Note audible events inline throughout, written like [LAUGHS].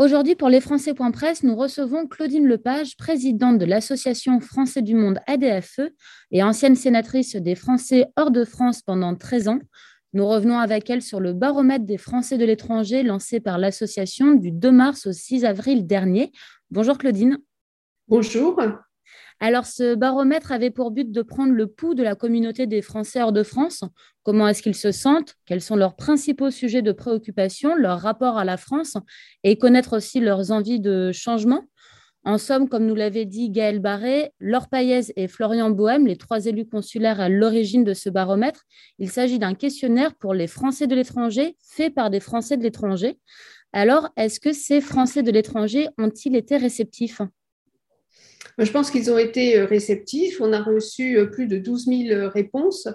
Aujourd'hui, pour les Français.press, nous recevons Claudine Lepage, présidente de l'Association Français du Monde ADFE et ancienne sénatrice des Français hors de France pendant 13 ans. Nous revenons avec elle sur le baromètre des Français de l'étranger lancé par l'association du 2 mars au 6 avril dernier. Bonjour Claudine. Bonjour. Alors, ce baromètre avait pour but de prendre le pouls de la communauté des Français hors de France. Comment est-ce qu'ils se sentent? Quels sont leurs principaux sujets de préoccupation, leur rapport à la France? Et connaître aussi leurs envies de changement? En somme, comme nous l'avait dit Gaël Barré, Laure Payez et Florian Bohème, les trois élus consulaires à l'origine de ce baromètre, il s'agit d'un questionnaire pour les Français de l'étranger fait par des Français de l'étranger. Alors, est-ce que ces Français de l'étranger ont-ils été réceptifs? Je pense qu'ils ont été euh, réceptifs. On a reçu euh, plus de 12 000 euh, réponses.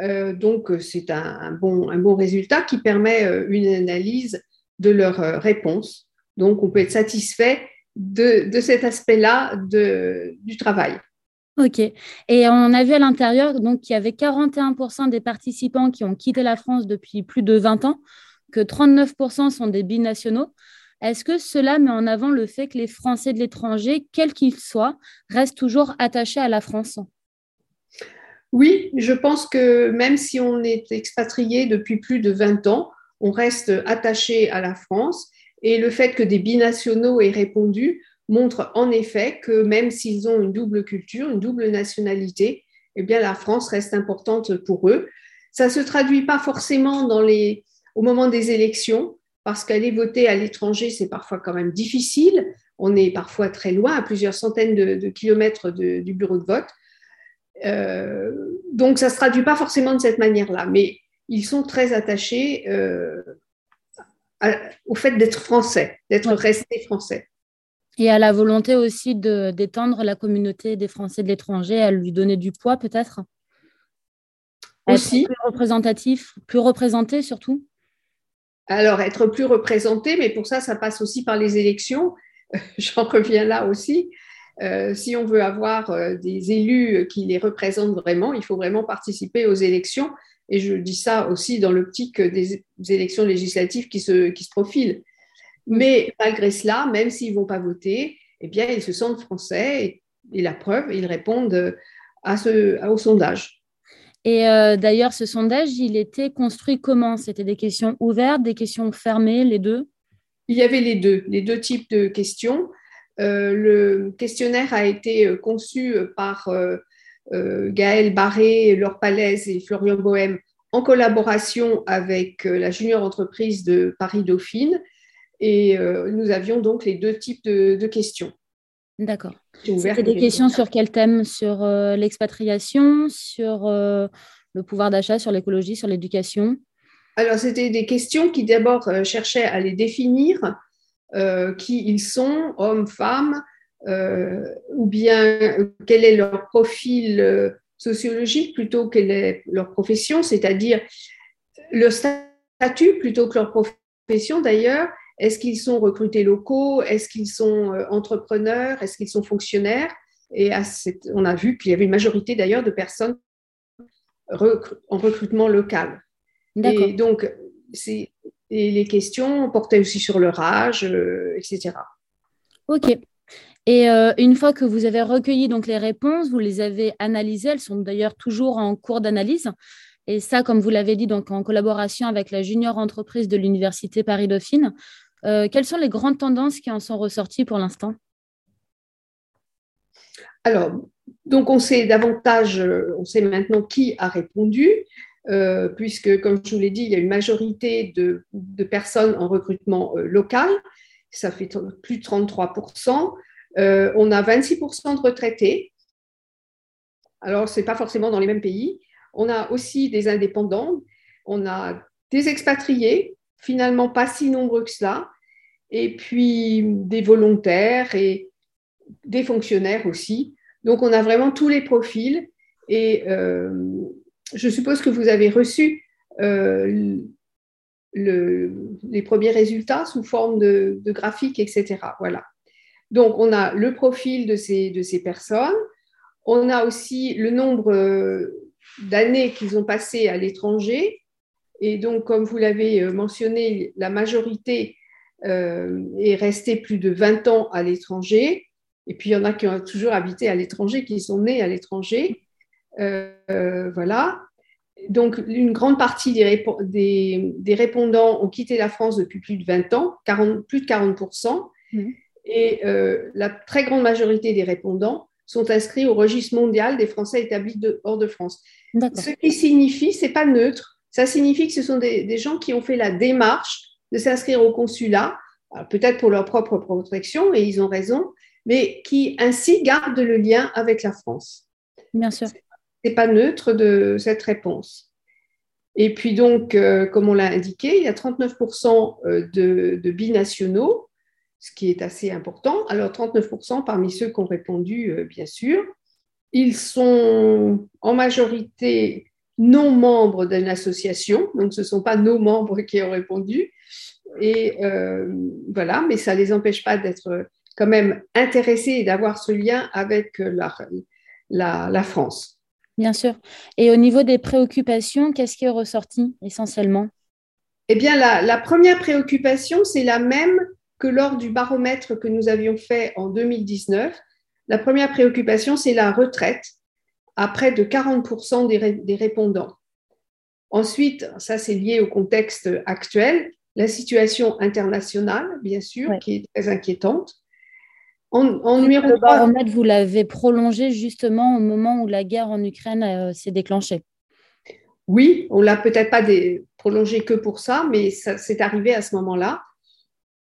donc, c'est un, bon, résultat qui permet une analyse de leurs réponses. Donc, on peut être satisfait de, de cet aspect-là du travail. Ok. Et on a vu à l'intérieur qu'il y avait 41% des participants qui ont quitté la France depuis plus de 20 ans, que 39% sont des binationaux. Est-ce que cela met en avant le fait que les Français de l'étranger, quels qu'ils soient, restent toujours attachés à la France? Oui, je pense que même si on est expatrié depuis plus de 20 ans, on reste attaché à la France. Et le fait que des binationaux aient répondu montre en effet que même s'ils ont une double culture, une double nationalité, eh bien la France reste importante pour eux. Ça ne se traduit pas forcément au moment des élections, parce qu'aller voter à l'étranger, c'est parfois quand même difficile. On est parfois très loin, à plusieurs centaines de, kilomètres du bureau de vote. Euh, donc, ça ne se traduit pas forcément de cette manière-là, mais ils sont très attachés euh, au fait d'être français, d'être restés français. Et à la volonté aussi d'étendre la communauté des Français de l'étranger, à lui donner du poids peut-être? Aussi. Plus représentatif, plus représenté surtout? Alors, être plus représenté, mais pour ça, ça passe aussi par les élections. [LAUGHS] J'en reviens là aussi. Euh, si on veut avoir euh, des élus qui les représentent vraiment, il faut vraiment participer aux élections. Et je dis ça aussi dans l'optique des, élections législatives qui se, profilent. Mais malgré cela, même s'ils ne vont pas voter, eh bien, ils se sentent français et, la preuve, ils répondent à ce, au sondage. Et euh, d'ailleurs, ce sondage, il était construit comment? C'était des questions ouvertes, des questions fermées, les deux? Il y avait les deux, les deux types de questions. Euh, le questionnaire a été euh, conçu par Gaël Barré, Laure Palaise et Florian Bohème en collaboration avec la junior entreprise de Paris-Dauphine. Et nous avions donc les deux types de questions. D'accord. C'était des questions sur quel thème? Sur euh, l'expatriation, sur euh, le pouvoir d'achat, sur l'écologie, sur l'éducation? Alors, c'était des questions qui d'abord euh, cherchaient à les définir, qui ils sont, hommes, femmes, ou bien quel est leur profil sociologique plutôt quelle est leur profession, c'est-à-dire le statut plutôt que leur profession d'ailleurs, est-ce qu'ils sont recrutés locaux? Est-ce qu'ils sont euh, entrepreneurs? Est-ce qu'ils sont fonctionnaires? Et on a vu qu'il y avait une majorité d'ailleurs de personnes en recrutement local. Et donc, et les questions portaient aussi sur leur âge, euh, etc. Ok. Et euh, une fois que vous avez recueilli donc les réponses, vous les avez analysées, elles sont d'ailleurs toujours en cours d'analyse. Et ça, comme vous l'avez dit, donc en collaboration avec la junior entreprise de l'Université Paris-Dauphine. Euh, quelles sont les grandes tendances qui en sont ressorties pour l'instant? Alors, donc on sait davantage, euh, on sait maintenant qui a répondu, euh, puisque, comme je vous l'ai dit, il y a une majorité de, personnes en recrutement local, ça fait plus de 33%. on a 26% de retraités. Alors, ce n'est pas forcément dans les mêmes pays. On a aussi des indépendants, on a des expatriés, finalement pas si nombreux que cela, et puis des volontaires et des fonctionnaires aussi. Donc on a vraiment tous les profils et euh, je suppose que vous avez reçu euh, les premiers résultats sous forme de, de graphiques, etc. Voilà. Donc on a le profil de ces, de ces personnes, on a aussi le nombre euh, d'années qu'ils ont passées à l'étranger. Et donc, comme vous l'avez mentionné, la majorité est resté plus de 20 ans à l'étranger. Et puis, il y en a qui ont toujours habité à l'étranger, qui sont nés à l'étranger. voilà. Donc, une grande partie des, des, répondants ont quitté la France depuis plus de 20 ans, 40, plus de 40%. Mmh. Et la très grande majorité des répondants sont inscrits au registre mondial des Français établis hors de France. Ce qui signifie, c'est pas neutre, ça signifie que ce sont des, gens qui ont fait la démarche de s'inscrire au consulat, peut-être pour leur propre protection, et ils ont raison, mais qui ainsi gardent le lien avec la France. Bien sûr. Ce n'est pas neutre de cette réponse. Et puis donc, euh, comme on l'a indiqué, il y a 39% euh, de, de binationaux, ce qui est assez important. Alors 39% parmi ceux qui ont répondu, euh, bien sûr. Ils sont en majorité non membres d'une association, donc ce ne sont pas nos membres qui ont répondu. Et euh, voilà, mais ça ne les empêche pas d'être quand même intéressés et d'avoir ce lien avec la, la, France. Bien sûr. Et au niveau des préoccupations, qu'est-ce qui est ressorti essentiellement? Eh bien, la, la première préoccupation, c'est la même que lors du baromètre que nous avions fait en 2019, la première préoccupation, c'est la retraite à près de 40% des, répondants. Ensuite, ça c'est lié au contexte actuel, la situation internationale, bien sûr, qui est très inquiétante. En, numéro le baromètre, vous l'avez prolongé justement au moment où la guerre en Ukraine euh, s'est déclenchée. Oui, on l'a peut-être pas prolongé que pour ça, mais ça c'est arrivé à ce moment-là.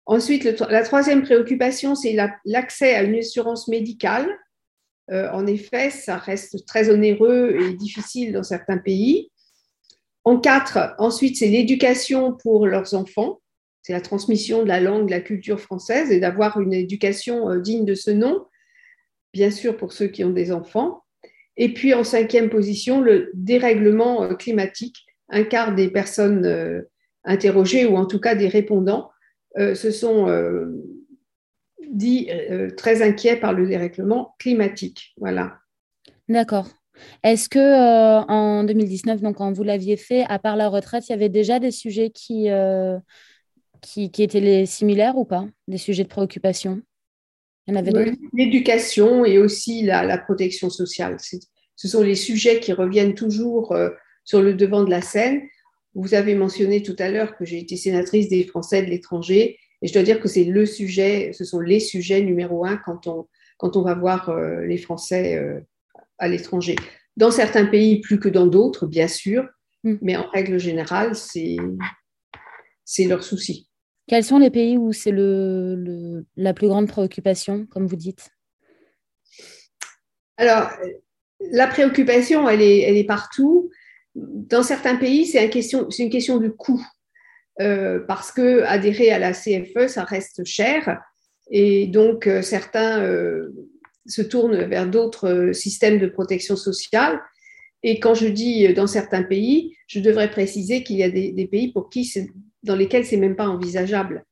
Ensuite, la troisième préoccupation, c'est l'accès à une assurance médicale. Euh, en effet, ça reste très onéreux et difficile dans certains pays. En quatre, ensuite, c'est l'éducation pour leurs enfants. C'est la transmission de la langue, de la culture française et d'avoir une éducation euh, digne de ce nom, bien sûr pour ceux qui ont des enfants. Et puis en cinquième position, le dérèglement euh, climatique. Un quart des personnes interrogées, ou en tout cas des répondants, euh, se sont euh, dit euh, très inquiets par le dérèglement climatique. Voilà. D'accord. Est-ce que en 2019, donc quand vous l'aviez fait, à part la retraite, il y avait déjà des sujets qui, qui, étaient les similaires ou pas? Des sujets de préoccupation? Il y en avait d'autres? L'éducation et aussi la, la protection sociale. Ce sont les sujets qui reviennent toujours sur le devant de la scène. Vous avez mentionné tout à l'heure que j'ai été sénatrice des Français de l'étranger et je dois dire que c'est le sujet, ce sont les sujets numéro un quand on, quand on va voir euh, les Français euh, à l'étranger. Dans certains pays plus que dans d'autres, bien sûr, mm. mais en règle générale, c'est leur souci. Quels sont les pays où c'est le, la plus grande préoccupation, comme vous dites? Alors, la préoccupation, elle est, elle est partout dans certains pays, c'est une question, une question de coût. Euh, parce que adhérer à la CFE, ça reste cher. Et donc, euh, certains euh, se tournent vers d'autres systèmes de protection sociale. Et quand je dis dans certains pays, je devrais préciser qu'il y a des, pays pour qui dans lesquels c'est même pas envisageable.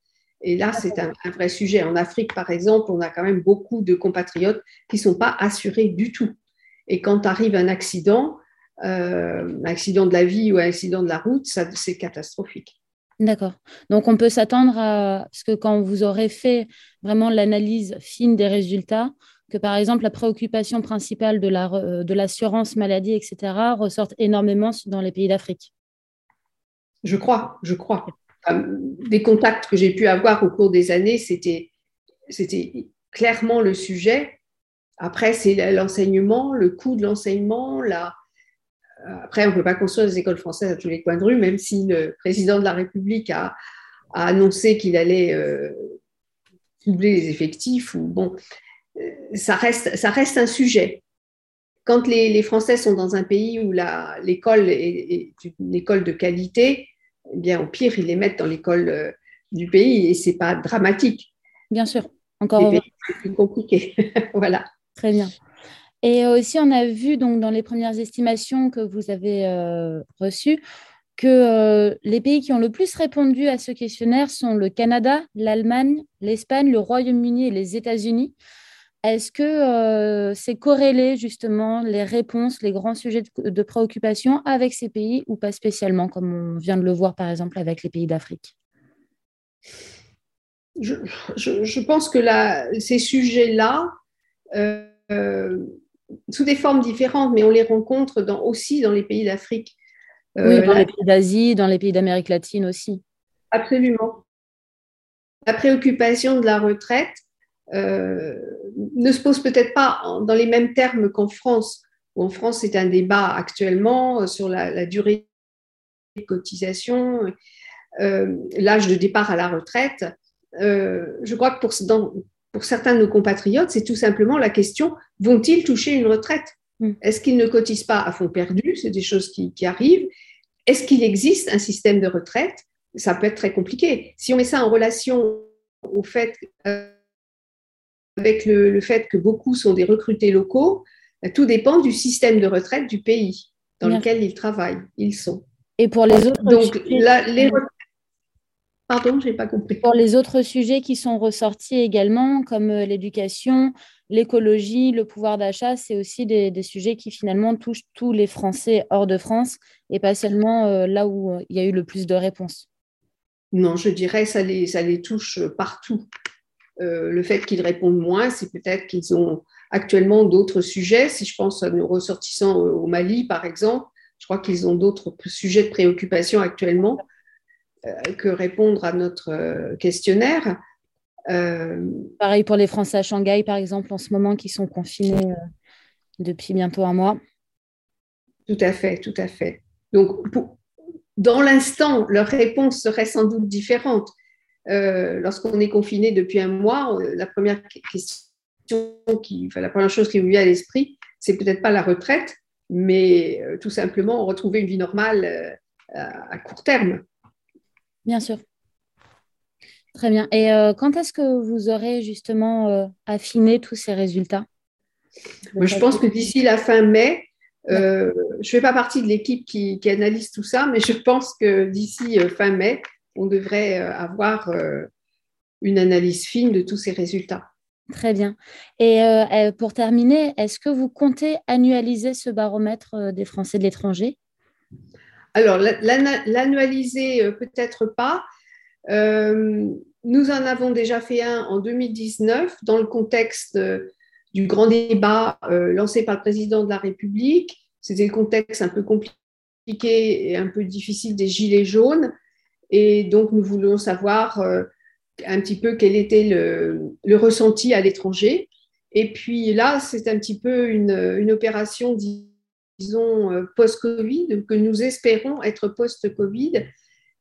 Et là, c'est un, un, vrai sujet. En Afrique, par exemple, on a quand même beaucoup de compatriotes qui ne sont pas assurés du tout. Et quand arrive un accident, euh, un accident de la vie ou un accident de la route, c'est catastrophique. D'accord. Donc on peut s'attendre à ce que quand vous aurez fait vraiment l'analyse fine des résultats, que par exemple la préoccupation principale de euh, l'assurance la, de maladie, etc., ressorte énormément dans les pays d'Afrique. Je crois, je crois. Des contacts que j'ai pu avoir au cours des années, c'était clairement le sujet. Après, c'est l'enseignement, le coût de l'enseignement, la, après, on ne peut pas construire des écoles françaises à tous les coins de rue, même si le président de la République a, annoncé qu'il allait euh, doubler les effectifs. Ou, bon, euh, ça, reste, ça reste un sujet. Quand les, Français sont dans un pays où l'école est, une école de qualité, eh bien, au pire, ils les mettent dans l'école euh, du pays et ce n'est pas dramatique. Bien sûr, encore. C'est plus compliqué. [LAUGHS] voilà. Très bien. Et aussi, on a vu donc dans les premières estimations que vous avez euh, reçues que euh, les pays qui ont le plus répondu à ce questionnaire sont le Canada, l'Allemagne, l'Espagne, le Royaume-Uni et les États-Unis. Est-ce que euh, c'est corrélé justement les réponses, les grands sujets de, de, préoccupation avec ces pays ou pas spécialement, comme on vient de le voir par exemple avec les pays d'Afrique? Je, pense que ces sujets-là, euh, sous des formes différentes, mais on les rencontre aussi dans les pays d'Afrique. oui, dans les pays d'Asie, dans les pays d'Amérique latine aussi. Absolument. La préoccupation de la retraite ne se pose peut-être pas dans les mêmes termes qu'en France, où en France c'est un débat actuellement sur la durée de cotisation euh, l'âge de départ à la retraite, euh, je crois que pour, pour certains de nos compatriotes, c'est tout simplement la question, vont-ils toucher une retraite? Mm. Est-ce qu'ils ne cotisent pas à fond perdu? C'est des choses qui, arrivent. Est-ce qu'il existe un système de retraite? Ça peut être très compliqué. Si on met ça en relation au fait, euh, avec le, fait que beaucoup sont des recrutés locaux, tout dépend du système de retraite du pays dans lequel ils travaillent, ils sont. Et pour les autres Donc, les Pardon, je n'ai pas compris. Pour les autres sujets qui sont ressortis également, comme euh, l'éducation, l'écologie, le pouvoir d'achat, c'est aussi des, sujets qui finalement touchent tous les Français hors de France et pas seulement euh, là où euh, il y a eu le plus de réponses. Non, je dirais ça les, ça les touche partout. Le fait qu'ils répondent moins, c'est peut-être qu'ils ont actuellement d'autres sujets. Si je pense à nos ressortissants au Mali, par exemple, je crois qu'ils ont d'autres sujets de préoccupation actuellement. Euh, que répondre à notre euh, questionnaire. Euh, Pareil pour les Français à Shanghai, par exemple, en ce moment, qui sont confinés depuis bientôt un mois. Tout à fait, tout à fait. Donc, dans l'instant, leur réponse serait sans doute différente. Lorsqu'on est confiné depuis un mois, la première question, qui, enfin, la première chose qui vous vient à l'esprit, c'est peut-être pas la retraite, mais tout simplement retrouver une vie normale à court terme. Bien sûr. Très bien. Et euh, quand est-ce que vous aurez justement euh, affiné tous ces résultats? Je pense que d'ici la fin mai, euh, je ne fais pas partie de l'équipe qui, analyse tout ça, mais je pense que d'ici fin mai, on devrait avoir une analyse fine de tous ces résultats. Très bien. Et pour terminer, est-ce que vous comptez annualiser ce baromètre des Français de l'étranger? Alors, l'annualiser, euh, peut-être pas. Euh, nous en avons déjà fait un en 2019 dans le contexte euh, du grand débat lancé par le président de la République. C'était le contexte un peu compliqué et un peu difficile des Gilets jaunes. Et donc, nous voulions savoir un petit peu quel était le, ressenti à l'étranger. Et puis là, c'est un petit peu une, opération disons, euh, post-Covid, que nous espérons être post-Covid,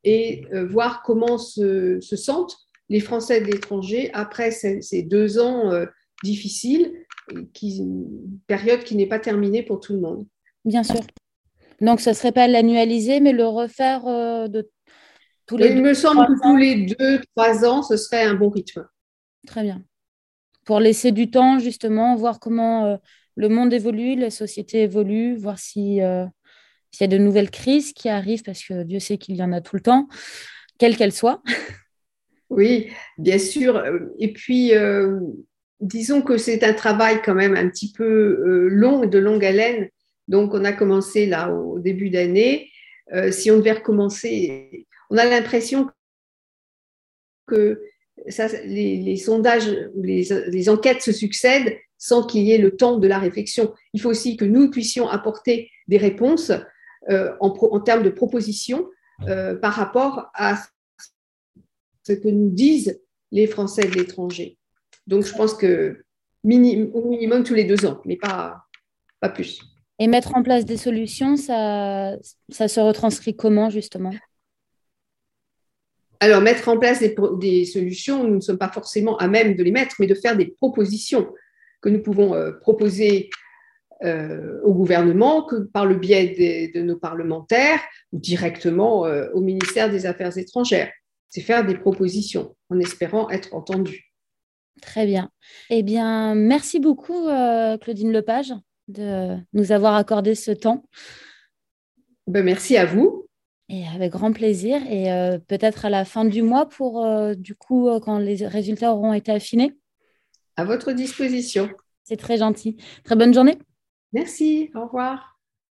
et euh, voir comment se, sentent les Français de l'étranger après ces, deux ans euh, difficiles, une période qui n'est pas terminée pour tout le monde. Bien sûr. Donc, ce ne serait pas l'annualiser, mais le refaire de tous les Il me semble que tous les deux, trois ans, ce serait un bon rythme. Très bien. Pour laisser du temps, justement, voir comment le monde évolue, la société évolue, voir si, euh, s'il y a de nouvelles crises qui arrivent, parce que Dieu sait qu'il y en a tout le temps, quelles qu'elles soient. [LAUGHS] Oui, bien sûr. Et puis, euh, disons que c'est un travail quand même un petit peu euh, long, de longue haleine. Donc, on a commencé là au début d'année. si on devait recommencer, on a l'impression que les, sondages, les, enquêtes se succèdent sans qu'il y ait le temps de la réflexion. Il faut aussi que nous puissions apporter des réponses euh, en, termes de propositions euh, par rapport à ce que nous disent les Français de l'étranger. Donc, je pense que au minimum tous les deux ans, mais pas, plus. Et mettre en place des solutions, ça se retranscrit comment justement? Alors, mettre en place des, des, solutions, nous ne sommes pas forcément à même de les mettre, mais de faire des propositions que nous pouvons euh, proposer euh, au gouvernement que par le biais de nos parlementaires ou directement euh, au ministère des Affaires étrangères. C'est faire des propositions en espérant être entendu. Très bien. Eh bien, merci beaucoup, Claudine Lepage, de nous avoir accordé ce temps. Ben, merci à vous. Et avec grand plaisir. Et peut-être à la fin du mois pour, du coup, quand les résultats auront été affinés à votre disposition. C'est très gentil. Très bonne journée. Merci. Au revoir.